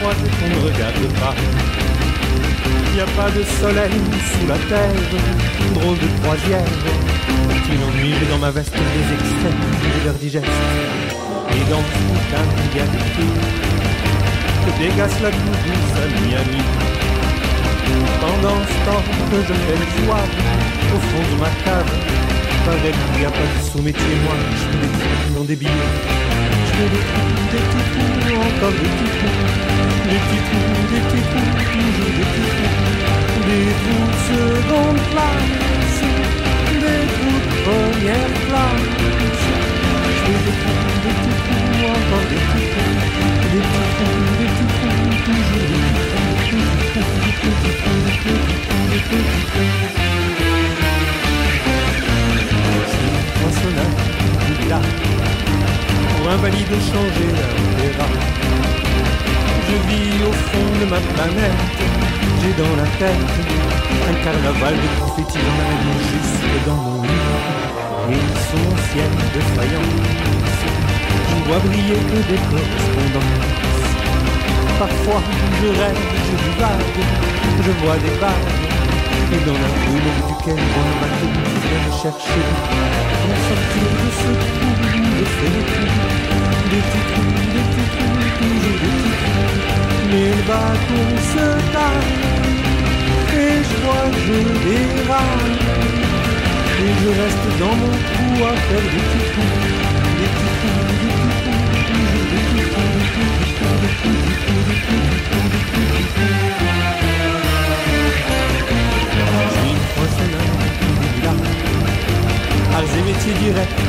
froide qu'on ne regarde pas. Il n'y a pas de soleil sous la terre, drôle de croisière. Tu m'ennuies dans ma veste des extraits de leur digeste. Et dans un réalité que dégasse la douce à Miami. Pendant ce temps que je fais le soir au fond de ma cave, paraît qu'il n'y a pas de sous-métier, moi je des trucs dans des billets. Des trous, des petits encore des petits des petits des petits toujours des petits des trous de seconde place, des trous première. Invalide changer. Je vis au fond de ma planète, j'ai dans la tête un carnaval de confettis ma main jusque dans mon lit. Et mon ciel de faïence, je vois briller que des correspondances. Parfois je rêve, je divague, je vois des vagues, et dans la houle duquel mon bateau vient me chercher, pour sortir de ce trou, Bateau se taille, et je vois que je déraille, et je reste dans mon trou à faire des petits trous, des petits trous, des petits trous, toujours des petits trous, des petits trous, des petits trous, des petits trous, des petits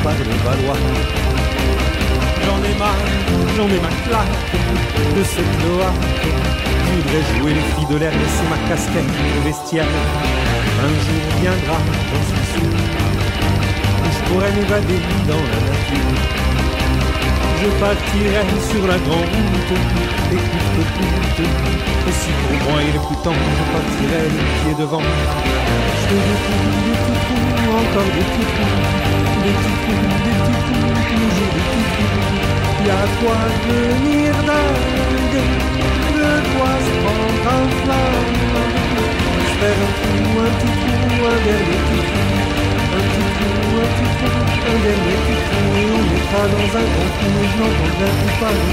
par le Valois. J'en ai marre, j'en ai ma claque de cette cloaque. Je voudrais jouer les filles de l'air, laisser ma casquette au vestiaire. Un jour viendra, j'en suis sûr, où je pourrais m'évader dans la nature. Je partirai sur la grande route, écoute, écoute. Et si pour moi il est plus temps, je partirai les pieds devant. Je fais des trous, des petits encore des petits trous, des petits trous, des petits trous, Quoi devenir dingue, de quoi se prendre un flingue. Se faire un trou, un petit trou, un dernier petit trou. Un petit trou, un petit trou, un dernier petit trou Et on mettra dans un grand Et je n'entendrai plus pas le